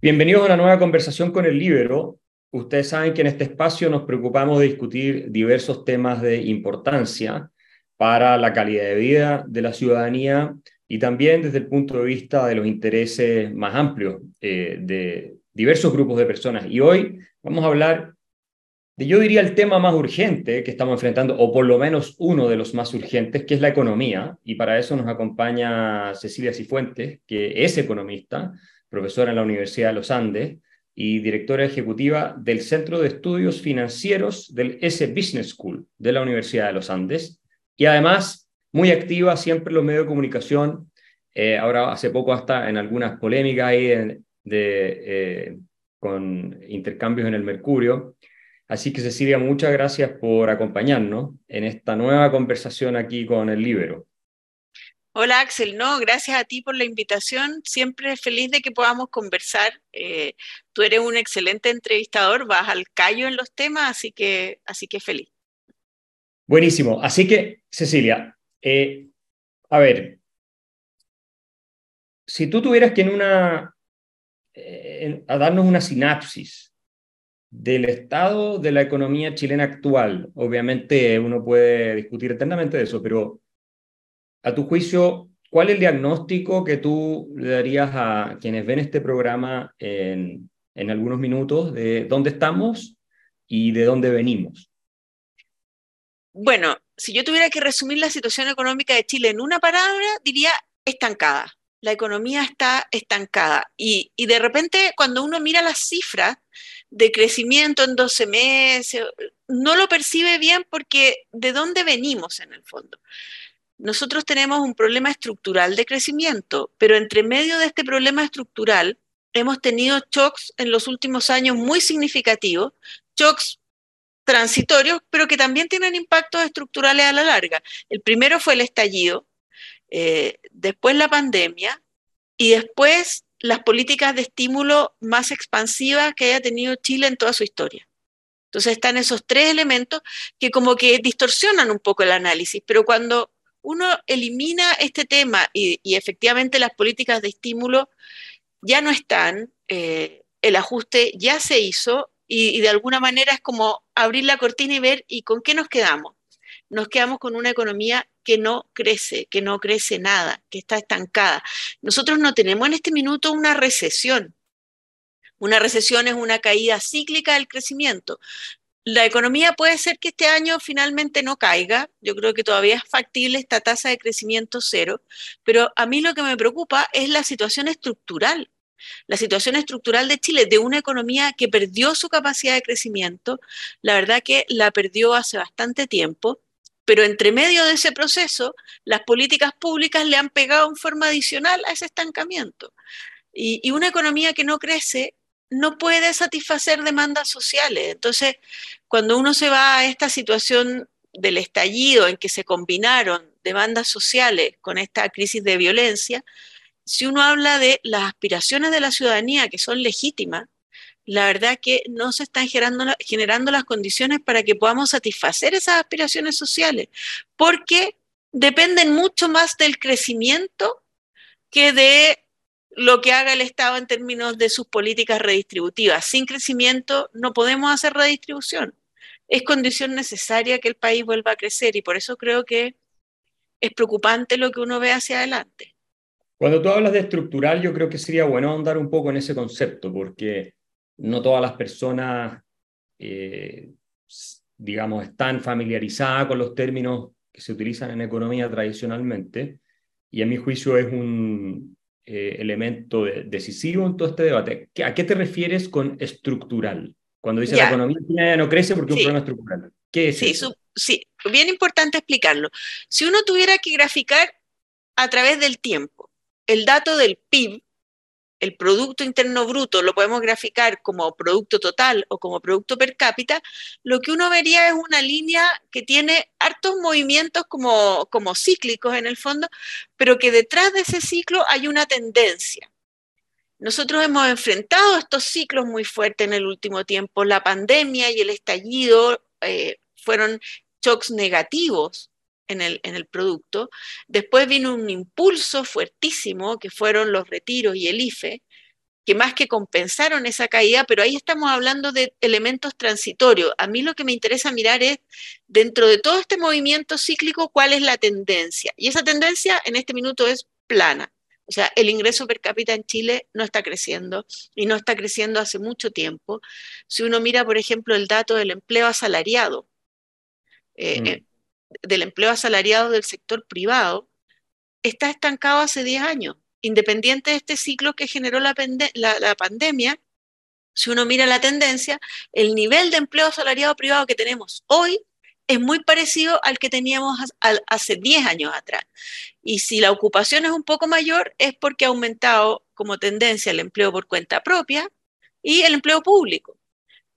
Bienvenidos a una nueva conversación con el Libero. Ustedes saben que en este espacio nos preocupamos de discutir diversos temas de importancia para la calidad de vida de la ciudadanía y también desde el punto de vista de los intereses más amplios eh, de diversos grupos de personas. Y hoy vamos a hablar de, yo diría, el tema más urgente que estamos enfrentando, o por lo menos uno de los más urgentes, que es la economía. Y para eso nos acompaña Cecilia Cifuentes, que es economista profesora en la Universidad de los Andes y directora ejecutiva del Centro de Estudios Financieros del S Business School de la Universidad de los Andes. Y además, muy activa siempre en los medios de comunicación. Eh, ahora, hace poco, hasta en algunas polémicas ahí de, eh, con intercambios en el Mercurio. Así que, Cecilia, muchas gracias por acompañarnos en esta nueva conversación aquí con el Libero. Hola Axel, no, gracias a ti por la invitación. Siempre feliz de que podamos conversar. Eh, tú eres un excelente entrevistador, vas al callo en los temas, así que, así que feliz. Buenísimo. Así que, Cecilia, eh, a ver, si tú tuvieras que en una, eh, a darnos una sinapsis del estado de la economía chilena actual, obviamente uno puede discutir eternamente de eso, pero a tu juicio, ¿cuál es el diagnóstico que tú le darías a quienes ven este programa en, en algunos minutos de dónde estamos y de dónde venimos? Bueno, si yo tuviera que resumir la situación económica de Chile en una palabra, diría estancada. La economía está estancada. Y, y, de repente, cuando uno mira las cifras de crecimiento en 12 meses, no lo percibe bien porque de dónde venimos en el fondo nosotros tenemos un problema estructural de crecimiento, pero entre medio de este problema estructural hemos tenido shocks en los últimos años muy significativos, shocks transitorios, pero que también tienen impactos estructurales a la larga. El primero fue el estallido, eh, después la pandemia y después las políticas de estímulo más expansivas que haya tenido Chile en toda su historia. Entonces están esos tres elementos que como que distorsionan un poco el análisis, pero cuando uno elimina este tema y, efectivamente las políticas de estímulo ya no están, eh, el ajuste ya se hizo y, de alguna manera es como abrir la cortina y ver y con qué nos quedamos. Nos quedamos con una economía que no crece, que no crece nada, que está estancada. Nosotros no tenemos en este minuto una recesión. Una recesión es una caída cíclica del crecimiento. La economía puede ser que este año finalmente no caiga, yo creo que todavía es factible esta tasa de crecimiento cero, pero a mí lo que me preocupa es la situación estructural, la situación estructural de Chile, de una economía que perdió su capacidad de crecimiento, la verdad que la perdió hace bastante tiempo, pero entre medio de ese proceso, las políticas públicas le han pegado en forma adicional a ese estancamiento. Y, y una economía que no crece no puede satisfacer demandas sociales. Entonces, cuando uno se va a esta situación del estallido en que se combinaron demandas sociales con esta crisis de violencia, si uno habla de las aspiraciones de la ciudadanía que son legítimas, la verdad que no se están generando, generando las condiciones para que podamos satisfacer esas aspiraciones sociales, porque dependen mucho más del crecimiento que de lo que haga el Estado en términos de sus políticas redistributivas. Sin crecimiento no podemos hacer redistribución. Es condición necesaria que el país vuelva a crecer y por eso creo que es preocupante lo que uno ve hacia adelante. Cuando tú hablas de estructural, yo creo que sería bueno andar un poco en ese concepto, porque no todas las personas, eh, digamos, están familiarizadas con los términos que se utilizan en economía tradicionalmente, y a mi juicio es un, eh, elemento decisivo en todo este debate. ¿A qué te refieres con estructural? Cuando dices la economía ya no crece porque es un problema estructural. ¿Qué es sí, eso? sí, bien importante explicarlo. Si uno tuviera que graficar a través del tiempo el dato del PIB, el Producto Interno Bruto lo podemos graficar como Producto Total o como Producto Per cápita, lo que uno vería es una línea que tiene hartos movimientos como, como cíclicos en el fondo, pero que detrás de ese ciclo hay una tendencia. Nosotros hemos enfrentado estos ciclos muy fuertes en el último tiempo. La pandemia y el estallido eh, fueron shocks negativos en el, en el producto. Después vino un impulso fuertísimo, que fueron los retiros y el IFE, que más que compensaron esa caída, pero ahí estamos hablando de elementos transitorios. A mí lo que me interesa mirar es, dentro de todo este movimiento cíclico, cuál es la tendencia. Y esa tendencia en este minuto es plana. O sea, el ingreso per cápita en Chile no está creciendo y no está creciendo hace mucho tiempo. Si uno mira, por ejemplo, el dato del empleo asalariado, eh, mm. Del empleo asalariado del sector privado, está estancado hace 10 años independiente de este ciclo que generó la, pandemia, si uno mira la tendencia, el nivel de empleo asalariado privado que tenemos hoy es muy parecido al que teníamos hace 10 años atrás. Y si la ocupación es un poco mayor, es porque ha aumentado como tendencia el empleo por cuenta propia y el empleo público.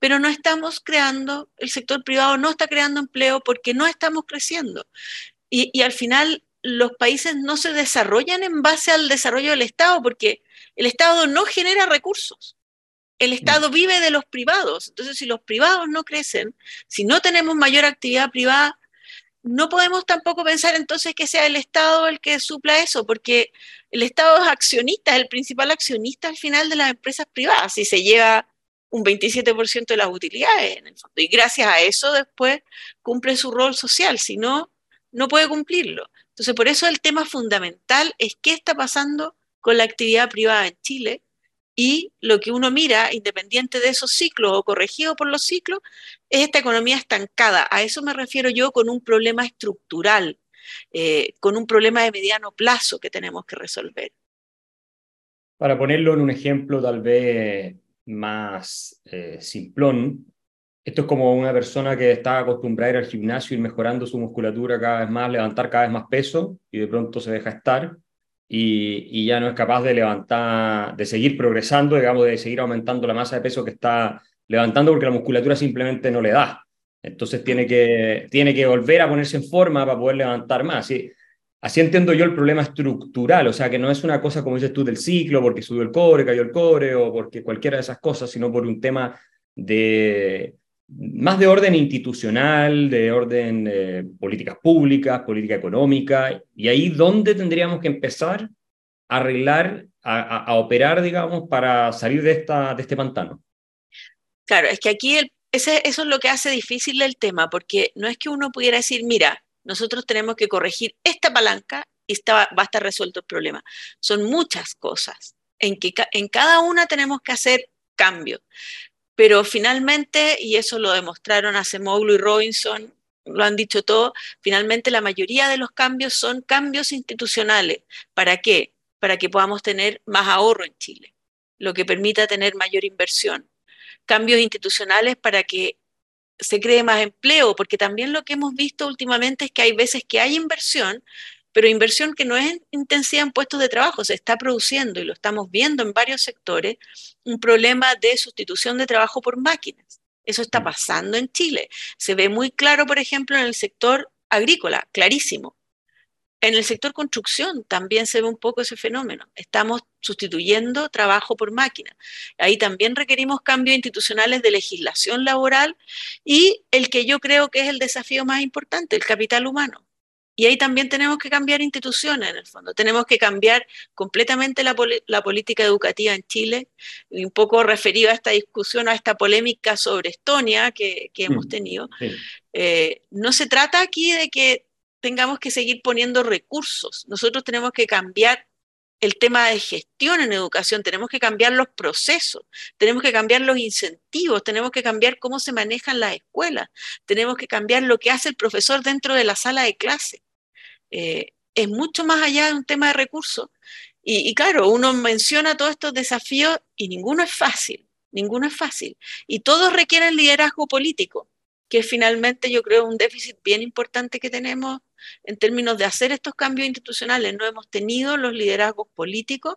Pero no estamos creando, el sector privado no está creando empleo porque no estamos creciendo. Y, y al final los países no se desarrollan en base al desarrollo del Estado, porque el Estado no genera recursos. El mm. Estado vive de los privados. Entonces, si los privados no crecen, si no tenemos mayor actividad privada, no podemos tampoco pensar entonces que sea el Estado el que supla eso, porque el Estado es accionista, es el principal accionista al final de las empresas privadas, y se lleva un 27% de las utilidades en el fondo. Y gracias a eso después cumple su rol social, si no, no puede cumplirlo. Entonces, por eso el tema fundamental es qué está pasando con la actividad privada en Chile y lo que uno mira, independiente de esos ciclos o corregido por los ciclos, es esta economía estancada. A eso me refiero yo con un problema estructural, eh, con un problema de mediano plazo que tenemos que resolver. Para ponerlo en un ejemplo tal vez más eh, simplón, esto es como una persona que está acostumbrada a ir al gimnasio, y mejorando su musculatura cada vez más, levantar cada vez más peso y de pronto se deja estar y, y, ya no es capaz de levantar, de seguir progresando, digamos, de seguir aumentando la masa de peso que está levantando porque la musculatura simplemente no le da. Entonces tiene que, tiene que volver a ponerse en forma para poder levantar más. Así, así entiendo yo el problema estructural, o sea, que no es una cosa como dices tú del ciclo, porque subió el cobre, cayó el cobre o porque cualquiera de esas cosas, sino por un tema de, más de orden institucional, de orden de políticas públicas, política económica, y ahí dónde tendríamos que empezar a arreglar, a, operar, digamos, para salir de, esta, de este pantano. Claro, es que aquí eso es lo que hace difícil el tema, porque no es que uno pudiera decir, mira, nosotros tenemos que corregir esta palanca y va a estar resuelto el problema. Son muchas cosas en que en cada una tenemos que hacer cambios. Pero finalmente, y eso lo demostraron Acemoglu y Robinson, lo han dicho todo, finalmente la mayoría de los cambios son cambios institucionales. ¿Para qué? Para que podamos tener más ahorro en Chile, lo que permita tener mayor inversión. Cambios institucionales para que se cree más empleo, porque también lo que hemos visto últimamente es que hay veces que hay inversión, pero inversión que no es intensiva en puestos de trabajo, se está produciendo y lo estamos viendo en varios sectores, un problema de sustitución de trabajo por máquinas. Eso está mm. pasando en Chile. Se ve muy claro, por ejemplo, en el sector agrícola, clarísimo. En el sector construcción también se ve un poco ese fenómeno. Estamos sustituyendo trabajo por máquina. Ahí también requerimos cambios institucionales de legislación laboral y el que yo creo que es el desafío más importante, el capital humano. Y ahí también tenemos que cambiar instituciones, en el fondo. Tenemos que cambiar completamente la, política educativa en Chile, un poco referido a esta discusión, a esta polémica sobre Estonia que, hemos mm, tenido. Eh, no se trata aquí de que tengamos que seguir poniendo recursos. Nosotros tenemos que cambiar el tema de gestión en educación, tenemos que cambiar los procesos, tenemos que cambiar los incentivos, tenemos que cambiar cómo se manejan las escuelas, tenemos que cambiar lo que hace el profesor dentro de la sala de clase. Eh, es mucho más allá de un tema de recursos. Y, claro, uno menciona todos estos desafíos y ninguno es fácil, ninguno es fácil. Y todos requieren liderazgo político que finalmente yo creo un déficit bien importante que tenemos en términos de hacer estos cambios institucionales. No hemos tenido los liderazgos políticos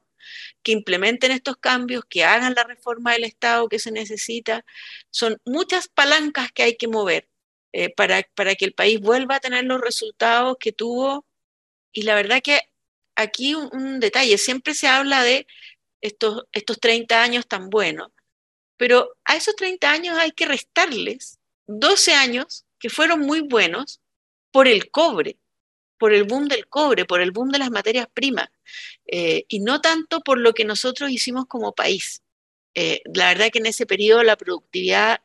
que implementen estos cambios, que hagan la reforma del Estado que se necesita. Son muchas palancas que hay que mover eh, para, para que el país vuelva a tener los resultados que tuvo. Y la verdad que aquí un, detalle, siempre se habla de estos, estos 30 años tan buenos, pero a esos 30 años hay que restarles 12 años que fueron muy buenos por el cobre, por el boom del cobre, por el boom de las materias primas, eh, y no tanto por lo que nosotros hicimos como país. Eh, la verdad que en ese periodo la productividad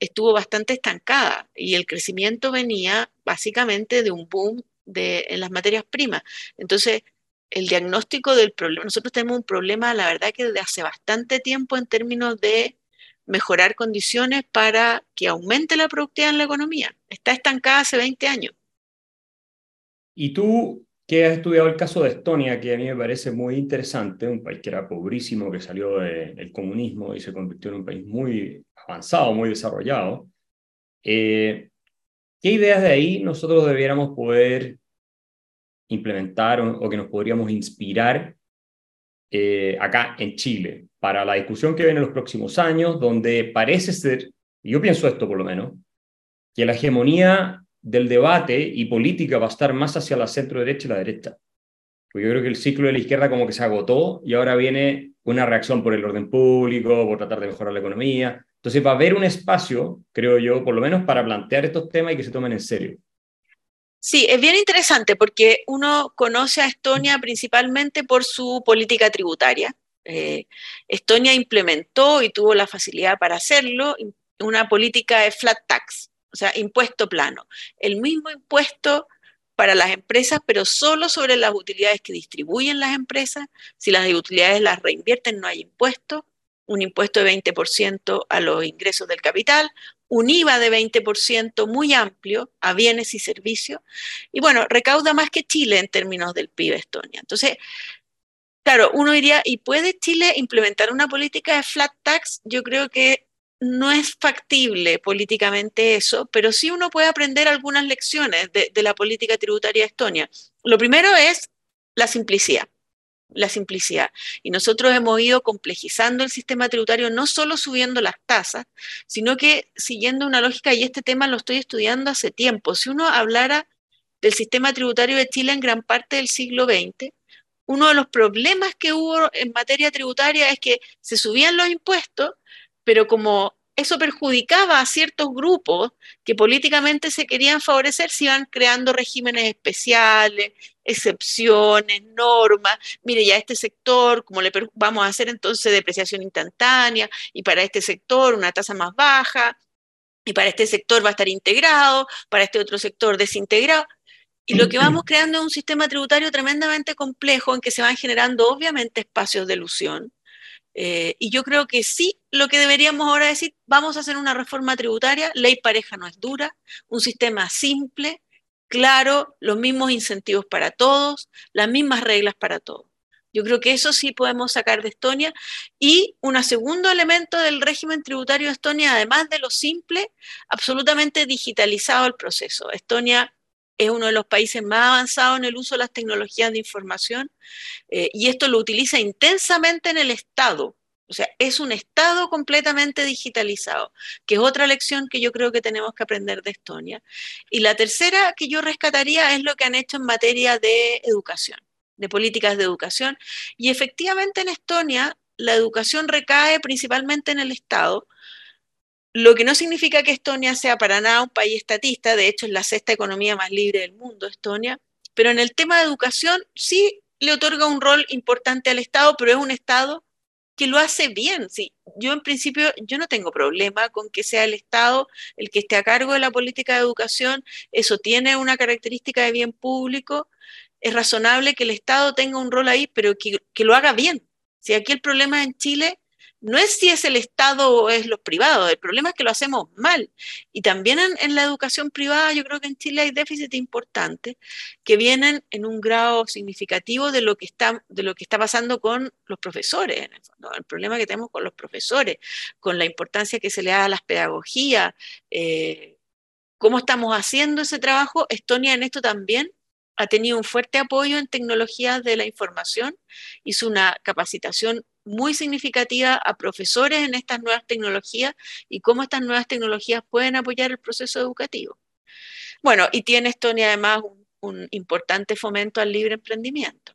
estuvo bastante estancada y el crecimiento venía básicamente de un boom de, en las materias primas. Entonces, el diagnóstico del problema, nosotros tenemos un problema, la verdad que desde hace bastante tiempo en términos de mejorar condiciones para que aumente la productividad en la economía. Está estancada hace 20 años. Y tú, que has estudiado el caso de Estonia, que a mí me parece muy interesante, un país que era pobrísimo, que salió del comunismo y se convirtió en un país muy avanzado, muy desarrollado. Eh, ¿Qué ideas de ahí nosotros debiéramos poder implementar o, que nos podríamos inspirar eh, acá en Chile para la discusión que viene en los próximos años, donde parece ser, y yo pienso esto por lo menos, que la hegemonía del debate y política va a estar más hacia la centro derecha y la derecha. Porque yo creo que el ciclo de la izquierda como que se agotó y ahora viene una reacción por el orden público, por tratar de mejorar la economía. Entonces va a haber un espacio, creo yo, por lo menos para plantear estos temas y que se tomen en serio. Sí, es bien interesante porque uno conoce a Estonia principalmente por su política tributaria. Eh, Estonia implementó y tuvo la facilidad para hacerlo una política de flat tax, o sea, impuesto plano. El mismo impuesto para las empresas, pero solo sobre las utilidades que distribuyen las empresas. Si las utilidades las reinvierten, no hay impuesto. Un impuesto de 20% a los ingresos del capital, un IVA de 20% muy amplio a bienes y servicios. Y bueno, recauda más que Chile en términos del PIB Estonia. Entonces, claro, uno diría, ¿y puede Chile implementar una política de flat tax? Yo creo que no es factible políticamente eso, pero sí uno puede aprender algunas lecciones de, la política tributaria de Estonia. Lo primero es la simplicidad la simplicidad. Y nosotros hemos ido complejizando el sistema tributario, no solo subiendo las tasas, sino que siguiendo una lógica, y este tema lo estoy estudiando hace tiempo. Si uno hablara del sistema tributario de Chile en gran parte del siglo XX, uno de los problemas que hubo en materia tributaria es que se subían los impuestos, pero como eso perjudicaba a ciertos grupos que políticamente se querían favorecer, se iban creando regímenes especiales, excepciones, normas. Mire, ya este sector, como le vamos a hacer entonces depreciación instantánea, y para este sector una tasa más baja, y para este sector va a estar integrado, para este otro sector desintegrado. Y lo que vamos creando es un sistema tributario tremendamente complejo en que se van generando obviamente espacios de ilusión, eh, y yo creo que sí, lo que deberíamos ahora decir, vamos a hacer una reforma tributaria, ley pareja no es dura, un sistema simple, claro, los mismos incentivos para todos, las mismas reglas para todos. Yo creo que eso sí podemos sacar de Estonia. Y un segundo elemento del régimen tributario de Estonia, además de lo simple, absolutamente digitalizado el proceso. Estonia es uno de los países más avanzados en el uso de las tecnologías de información eh, y esto lo utiliza intensamente en el Estado. O sea, es un Estado completamente digitalizado, que es otra lección que yo creo que tenemos que aprender de Estonia. Y la tercera que yo rescataría es lo que han hecho en materia de educación, de políticas de educación. Y efectivamente en Estonia la educación recae principalmente en el Estado, lo que no significa que Estonia sea para nada un país estatista, de hecho es la sexta economía más libre del mundo, Estonia, pero en el tema de educación sí le otorga un rol importante al Estado, pero es un Estado que lo hace bien. Sí, yo en principio yo no tengo problema con que sea el Estado el que esté a cargo de la política de educación, eso tiene una característica de bien público, es razonable que el Estado tenga un rol ahí, pero que, que lo haga bien. Si aquí el problema en Chile no es si es el Estado o es los privados, el problema es que lo hacemos mal. Y también en, la educación privada yo creo que en Chile hay déficits importantes que vienen en un grado significativo de lo que está, de lo que está pasando con los profesores, en el, fondo, el problema que tenemos con los profesores, con la importancia que se le da a las pedagogías, eh, cómo estamos haciendo ese trabajo. Estonia en esto también ha tenido un fuerte apoyo en tecnologías de la información, hizo una capacitación muy significativa a profesores en estas nuevas tecnologías y cómo estas nuevas tecnologías pueden apoyar el proceso educativo. Bueno, y tiene Estonia además un, importante fomento al libre emprendimiento.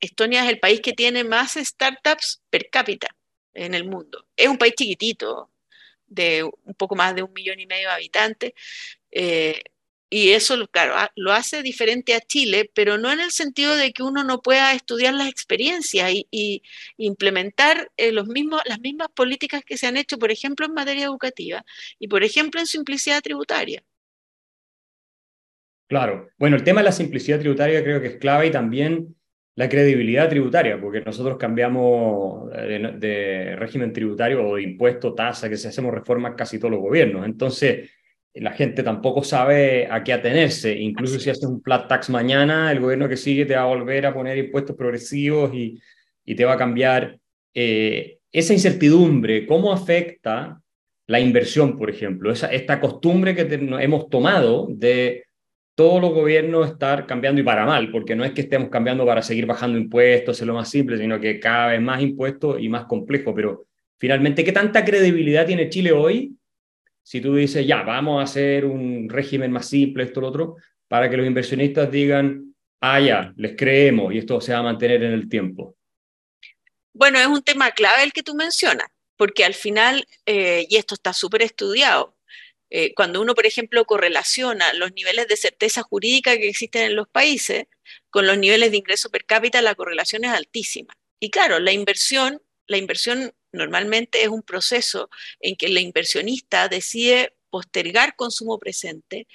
Estonia es el país que tiene más startups per cápita en el mundo. Es un país chiquitito, de un poco más de un millón y medio de habitantes, eh, y eso, claro, lo hace diferente a Chile, pero no en el sentido de que uno no pueda estudiar las experiencias y, implementar eh, los mismos, las mismas políticas que se han hecho, por ejemplo, en materia educativa y, por ejemplo, en simplicidad tributaria. Claro. Bueno, el tema de la simplicidad tributaria creo que es clave y también la credibilidad tributaria, porque nosotros cambiamos de, de régimen tributario o de impuesto, tasa, que se hacemos reformas casi todos los gobiernos. Entonces, la gente tampoco sabe a qué atenerse. Incluso si haces un flat tax mañana, el gobierno que sigue te va a volver a poner impuestos progresivos y, y te va a cambiar. Eh, esa incertidumbre, ¿cómo afecta la inversión, por ejemplo? Esa, esta costumbre que hemos tomado de todos los gobiernos estar cambiando y para mal, porque no es que estemos cambiando para seguir bajando impuestos, es lo más simple, sino que cada vez más impuestos y más complejo. Pero finalmente, ¿qué tanta credibilidad tiene Chile hoy si tú dices, ya, vamos a hacer un régimen más simple, esto, lo otro, para que los inversionistas digan, ah, ya, les creemos y esto se va a mantener en el tiempo? Bueno, es un tema clave el que tú mencionas, porque al final, eh, y esto está súper estudiado, eh, cuando uno, por ejemplo, correlaciona los niveles de certeza jurídica que existen en los países con los niveles de ingreso per cápita, la correlación es altísima. Y claro, la inversión, la inversión normalmente es un proceso en que el inversionista decide postergar consumo presente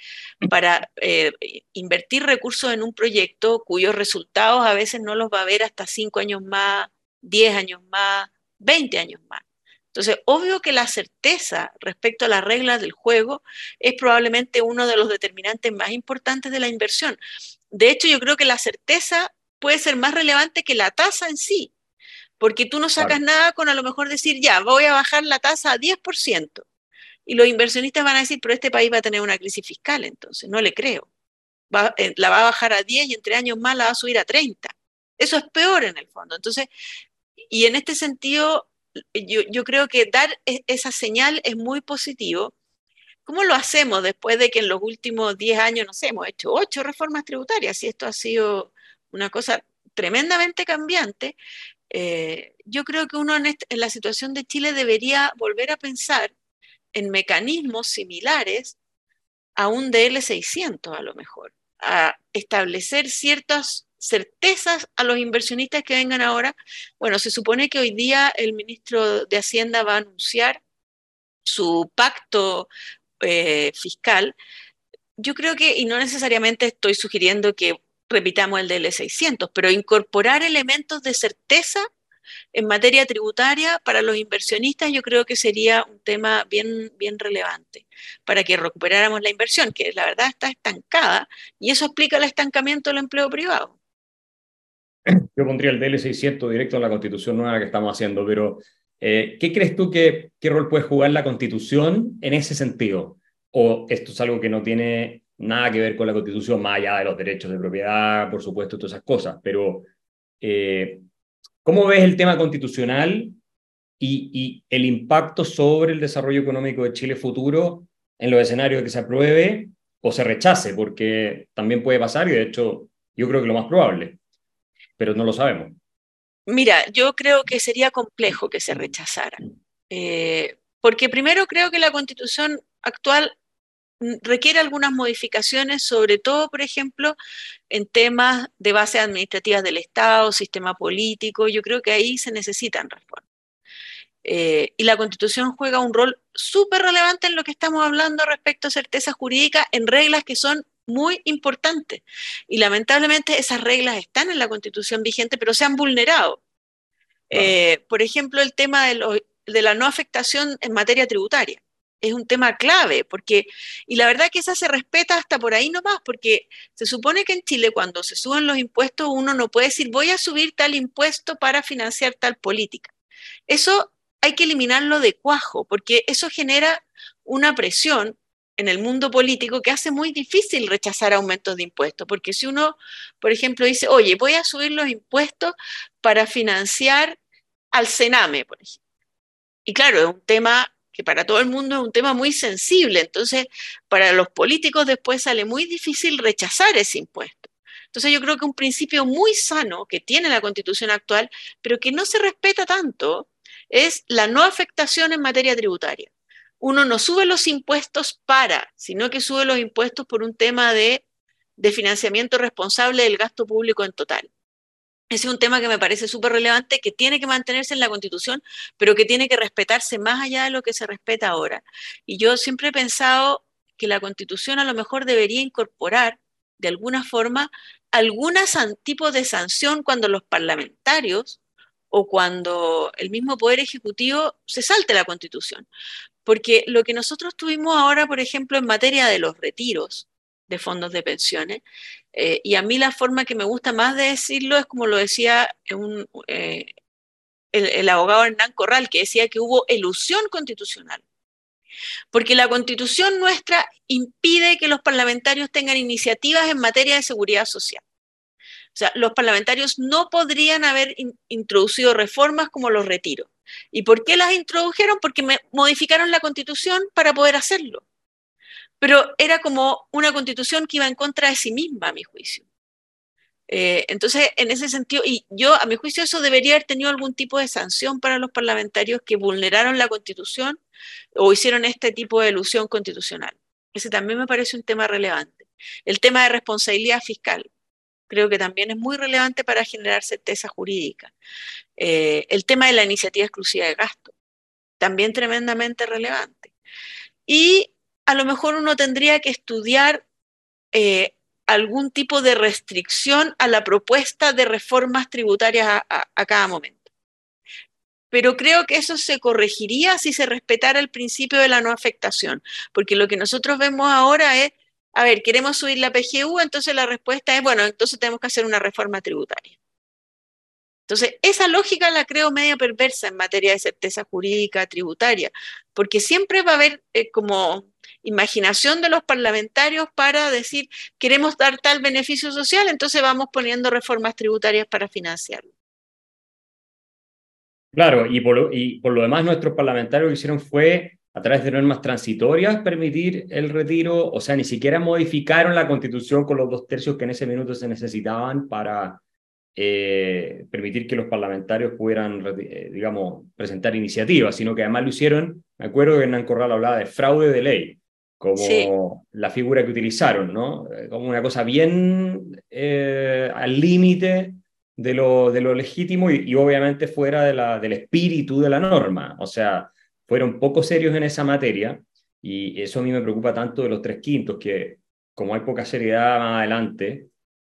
para eh, invertir recursos en un proyecto cuyos resultados a veces no los va a ver hasta 5 años más, 10 años más, 20 años más. Entonces, obvio que la certeza respecto a las reglas del juego es probablemente uno de los determinantes más importantes de la inversión. De hecho, yo creo que la certeza puede ser más relevante que la tasa en sí porque tú no sacas nada con a lo mejor decir, ya, voy a bajar la tasa a 10%. Y los inversionistas van a decir, pero este país va a tener una crisis fiscal, entonces, no le creo. Eh, la va a bajar a 10 y entre años más la va a subir a 30. Eso es peor en el fondo. Entonces, y en este sentido, yo, yo creo que dar e, esa señal es muy positivo. ¿Cómo lo hacemos después de que en los últimos 10 años, no sé, hemos hecho 8 reformas tributarias y esto ha sido una cosa tremendamente cambiante? Eh, yo creo que uno en, la situación de Chile debería volver a pensar en mecanismos similares a un DL600 a lo mejor, a establecer ciertas certezas a los inversionistas que vengan ahora. Bueno, se supone que hoy día el ministro de Hacienda va a anunciar su pacto eh, fiscal. Yo creo que, y no necesariamente estoy sugiriendo que repitamos el DL600, pero incorporar elementos de certeza en materia tributaria para los inversionistas yo creo que sería un tema bien, bien relevante para que recuperáramos la inversión, que la verdad está estancada y eso explica el estancamiento del empleo privado. Yo pondría el DL600 directo en la constitución nueva que estamos haciendo, pero eh, ¿qué crees tú que qué rol puede jugar la constitución en ese sentido? ¿O esto es algo que no tiene nada que ver con la constitución, más allá de los derechos de propiedad, por supuesto, todas esas cosas, pero eh, ¿cómo ves el tema constitucional y, y, el impacto sobre el desarrollo económico de Chile futuro en los escenarios de que se apruebe o se rechace? Porque también puede pasar y de hecho yo creo que lo más probable, pero no lo sabemos. Mira, yo creo que sería complejo que se rechazara, eh, porque primero creo que la constitución actual requiere algunas modificaciones, sobre todo, por ejemplo, en temas de base administrativas del Estado, sistema político. Yo creo que ahí se necesitan reformas. Eh, y la Constitución juega un rol súper relevante en lo que estamos hablando respecto a certeza jurídica en reglas que son muy importantes. Y lamentablemente esas reglas están en la Constitución vigente, pero se han vulnerado. Eh, por ejemplo, el tema de, de la no afectación en materia tributaria es un tema clave, porque, y la verdad que esa se respeta hasta por ahí nomás, porque se supone que en Chile cuando se suben los impuestos uno no puede decir voy a subir tal impuesto para financiar tal política. Eso hay que eliminarlo de cuajo, porque eso genera una presión en el mundo político que hace muy difícil rechazar aumentos de impuestos, porque si uno, por ejemplo, dice, oye, voy a subir los impuestos para financiar al Sename, por ejemplo. Y claro, es un tema que para todo el mundo es un tema muy sensible. Entonces, para los políticos después sale muy difícil rechazar ese impuesto. Entonces, yo creo que un principio muy sano que tiene la constitución actual, pero que no se respeta tanto, es la no afectación en materia tributaria. uno no sube los impuestos para, sino que sube los impuestos por un tema de, de financiamiento responsable del gasto público en total. Ese es un tema que me parece súper relevante, que tiene que mantenerse en la Constitución, pero que tiene que respetarse más allá de lo que se respeta ahora. Y yo siempre he pensado que la Constitución a lo mejor debería incorporar, de alguna forma, algún tipo de sanción cuando los parlamentarios o cuando el mismo Poder Ejecutivo se salte la Constitución. Porque lo que nosotros tuvimos ahora, por ejemplo, en materia de los retiros de fondos de pensiones, eh, y a mí la forma que me gusta más de decirlo es como lo decía eh, el, abogado Hernán Corral, que decía que hubo elusión constitucional. Porque la constitución nuestra impide que los parlamentarios tengan iniciativas en materia de seguridad social. O sea, los parlamentarios no podrían haber introducido reformas como los retiros. ¿Y por qué las introdujeron? Porque modificaron la constitución para poder hacerlo. Pero era como una constitución que iba en contra de sí misma, a mi juicio. Eh, entonces, en ese sentido, y yo, a mi juicio, eso debería haber tenido algún tipo de sanción para los parlamentarios que vulneraron la constitución o hicieron este tipo de ilusión constitucional. Ese también me parece un tema relevante. El tema de responsabilidad fiscal creo que también es muy relevante para generar certeza jurídica. Eh, el tema de la iniciativa exclusiva de gasto, también tremendamente relevante. Y a lo mejor uno tendría que estudiar eh, algún tipo de restricción a la propuesta de reformas tributarias a cada momento. Pero creo que eso se corregiría si se respetara el principio de la no afectación, porque lo que nosotros vemos ahora es a ver, queremos subir la PGU, entonces la respuesta es, bueno, entonces tenemos que hacer una reforma tributaria. Entonces, esa lógica la creo medio perversa en materia de certeza jurídica tributaria, porque siempre va a haber eh, como imaginación de los parlamentarios para decir, queremos dar tal beneficio social, entonces vamos poniendo reformas tributarias para financiarlo. Claro, y por, y por lo demás nuestros parlamentarios lo que hicieron fue a través de normas transitorias permitir el retiro, o sea, ni siquiera modificaron la constitución con los dos tercios que en ese minuto se necesitaban para eh, permitir que los parlamentarios pudieran, eh, digamos, presentar iniciativas, sino que además lo hicieron, me acuerdo que Hernán Corral hablaba de fraude de ley, como la figura que utilizaron, ¿no? Eh, como una cosa bien al límite de lo, de lo legítimo y, y obviamente fuera de la, del espíritu de la norma, o sea, fueron poco serios en esa materia y eso a mí me preocupa tanto de los tres quintos, que como hay poca seriedad más adelante,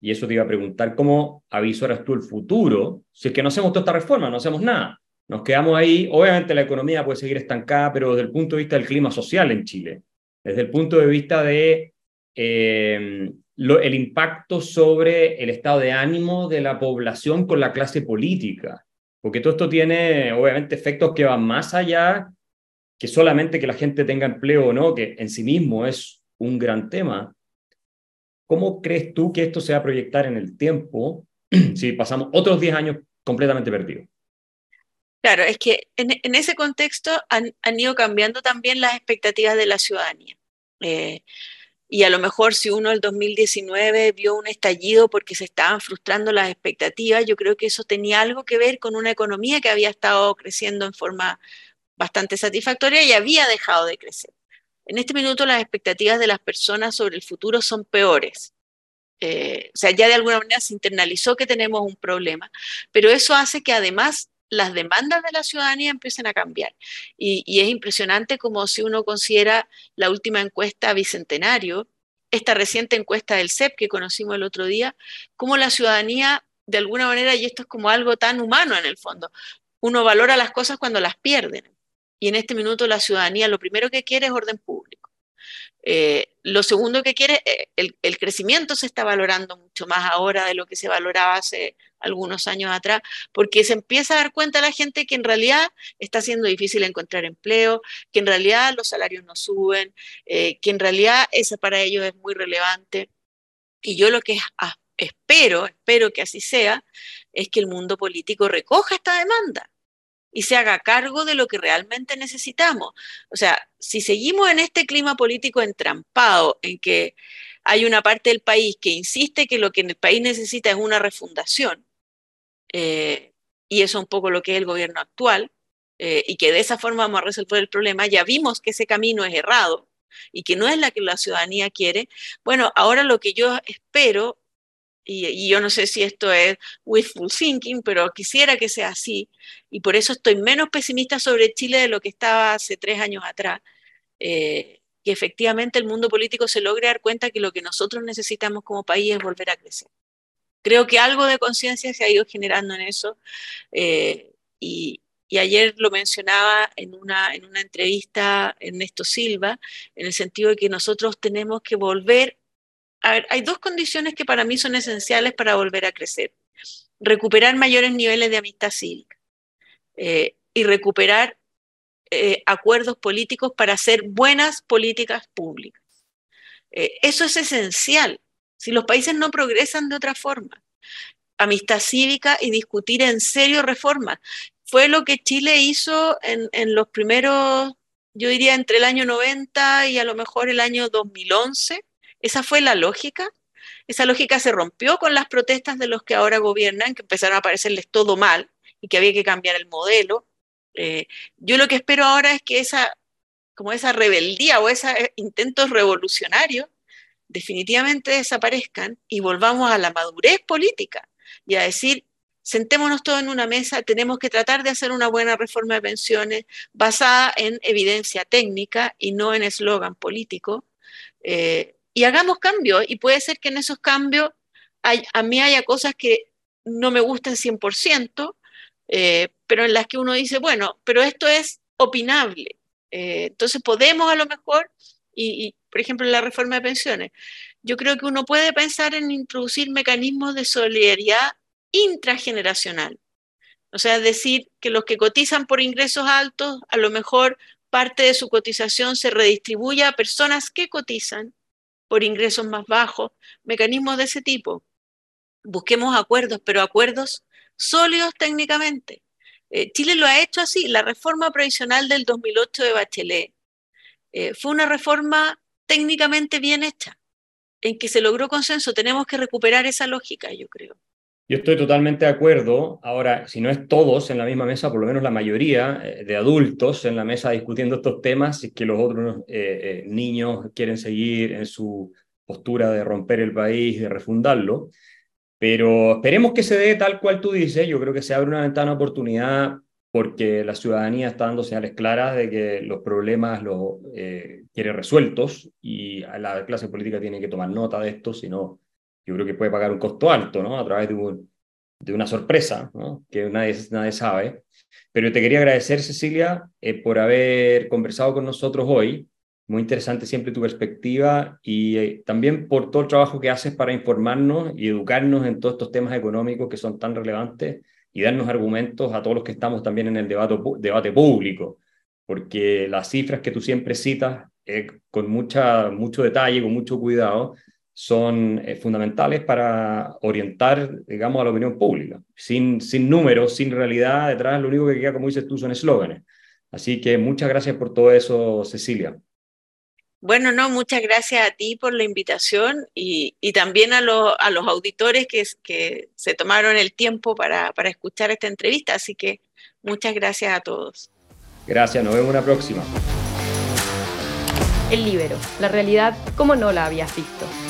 y eso te iba a preguntar, ¿cómo avisoras tú el futuro? Si es que no hacemos toda esta reforma, no hacemos nada. Nos quedamos ahí, obviamente la economía puede seguir estancada, pero desde el punto de vista del clima social en Chile, desde el punto de vista de eh, el impacto sobre el estado de ánimo de la población con la clase política, porque todo esto tiene obviamente efectos que van más allá que solamente que la gente tenga empleo o no, que en sí mismo es un gran tema, ¿cómo crees tú que esto se va a proyectar en el tiempo si pasamos otros 10 años completamente perdidos? Claro, es que en, ese contexto han, ido cambiando también las expectativas de la ciudadanía. Eh, y a lo mejor si uno el 2019 vio un estallido porque se estaban frustrando las expectativas, yo creo que eso tenía algo que ver con una economía que había estado creciendo en forma bastante satisfactoria y había dejado de crecer. En este minuto las expectativas de las personas sobre el futuro son peores. Eh, o sea, ya de alguna manera se internalizó que tenemos un problema, pero eso hace que además las demandas de la ciudadanía empiecen a cambiar. Y, es impresionante como si uno considera la última encuesta bicentenario, esta reciente encuesta del CEP que conocimos el otro día, como la ciudadanía, de alguna manera, y esto es como algo tan humano en el fondo, uno valora las cosas cuando las pierden. Y en este minuto la ciudadanía lo primero que quiere es orden público. Eh, lo segundo que quiere, eh, el, el, crecimiento se está valorando mucho más ahora de lo que se valoraba hace algunos años atrás, porque se empieza a dar cuenta la gente que en realidad está siendo difícil encontrar empleo, que en realidad los salarios no suben, eh, que en realidad eso para ellos es muy relevante. Y yo lo que espero, espero que así sea, es que el mundo político recoja esta demanda y se haga cargo de lo que realmente necesitamos. O sea, si seguimos en este clima político entrampado, en que hay una parte del país que insiste que lo que el país necesita es una refundación, eh, y eso es un poco lo que es el gobierno actual, eh, y que de esa forma vamos a resolver el problema, ya vimos que ese camino es errado y que no es la que la ciudadanía quiere, bueno, ahora lo que yo espero, y, yo no sé si esto es wishful thinking, pero quisiera que sea así, y por eso estoy menos pesimista sobre Chile de lo que estaba hace tres años atrás, eh, que efectivamente el mundo político se logre dar cuenta que lo que nosotros necesitamos como país es volver a crecer. Creo que algo de conciencia se ha ido generando en eso. Eh, y, y ayer lo mencionaba en una, en una entrevista Ernesto Silva, en el sentido de que nosotros tenemos que volver, a ver, hay dos condiciones que para mí son esenciales para volver a crecer. Recuperar mayores niveles de amistad cívica eh, y recuperar eh, acuerdos políticos para hacer buenas políticas públicas. Eh, eso es esencial. Si los países no progresan de otra forma, amistad cívica y discutir en serio reformas fue lo que Chile hizo en, los primeros, yo diría entre el año 90 y a lo mejor el año 2011. Esa fue la lógica. Esa lógica se rompió con las protestas de los que ahora gobiernan, que empezaron a parecerles todo mal y que había que cambiar el modelo. Eh, yo lo que espero ahora es que esa, como esa rebeldía o esos intentos revolucionarios definitivamente desaparezcan y volvamos a la madurez política y a decir, sentémonos todos en una mesa, tenemos que tratar de hacer una buena reforma de pensiones basada en evidencia técnica y no en eslogan político. Eh, y hagamos cambios, y puede ser que en esos cambios a mí haya cosas que no me gusten 100%, eh, pero en las que uno dice, bueno, pero esto es opinable. Eh, entonces podemos a lo mejor, y, por ejemplo en la reforma de pensiones, yo creo que uno puede pensar en introducir mecanismos de solidaridad intrageneracional. O sea, decir que los que cotizan por ingresos altos, a lo mejor parte de su cotización se redistribuye a personas que cotizan por ingresos más bajos, mecanismos de ese tipo. Busquemos acuerdos, pero acuerdos sólidos técnicamente. Eh, Chile lo ha hecho así. La reforma provisional del 2008 de Bachelet eh, fue una reforma técnicamente bien hecha, en que se logró consenso. Tenemos que recuperar esa lógica, yo creo. Yo estoy totalmente de acuerdo. Ahora, si no es todos en la misma mesa, por lo menos la mayoría eh, de adultos en la mesa discutiendo estos temas, y que los otros eh, eh, niños quieren seguir en su postura de romper el país, de refundarlo. Pero esperemos que se dé tal cual tú dices. Yo creo que se abre una ventana de oportunidad porque la ciudadanía está dando señales claras de que los problemas los quiere resueltos y la clase política tiene que tomar nota de esto, si no yo creo que puede pagar un costo alto, ¿no? A través de, de una sorpresa, ¿no? Que nadie, nadie sabe. Pero te quería agradecer, Cecilia, eh, por haber conversado con nosotros hoy. Muy interesante siempre tu perspectiva y eh, también por todo el trabajo que haces para informarnos y educarnos en todos estos temas económicos que son tan relevantes y darnos argumentos a todos los que estamos también en el debate, debate público, porque las cifras que tú siempre citas eh, con mucha, mucho detalle, con mucho cuidado, son eh, fundamentales para orientar, digamos, a la opinión pública. Sin, sin números, sin realidad detrás, lo único que queda, como dices tú, son eslóganes. Así que muchas gracias por todo eso, Cecilia. Bueno, no, muchas gracias a ti por la invitación y, y también a, a, los auditores que, que se tomaron el tiempo para, para escuchar esta entrevista. Así que muchas gracias a todos. Gracias, nos vemos una próxima. El libero, la realidad como no la habías visto.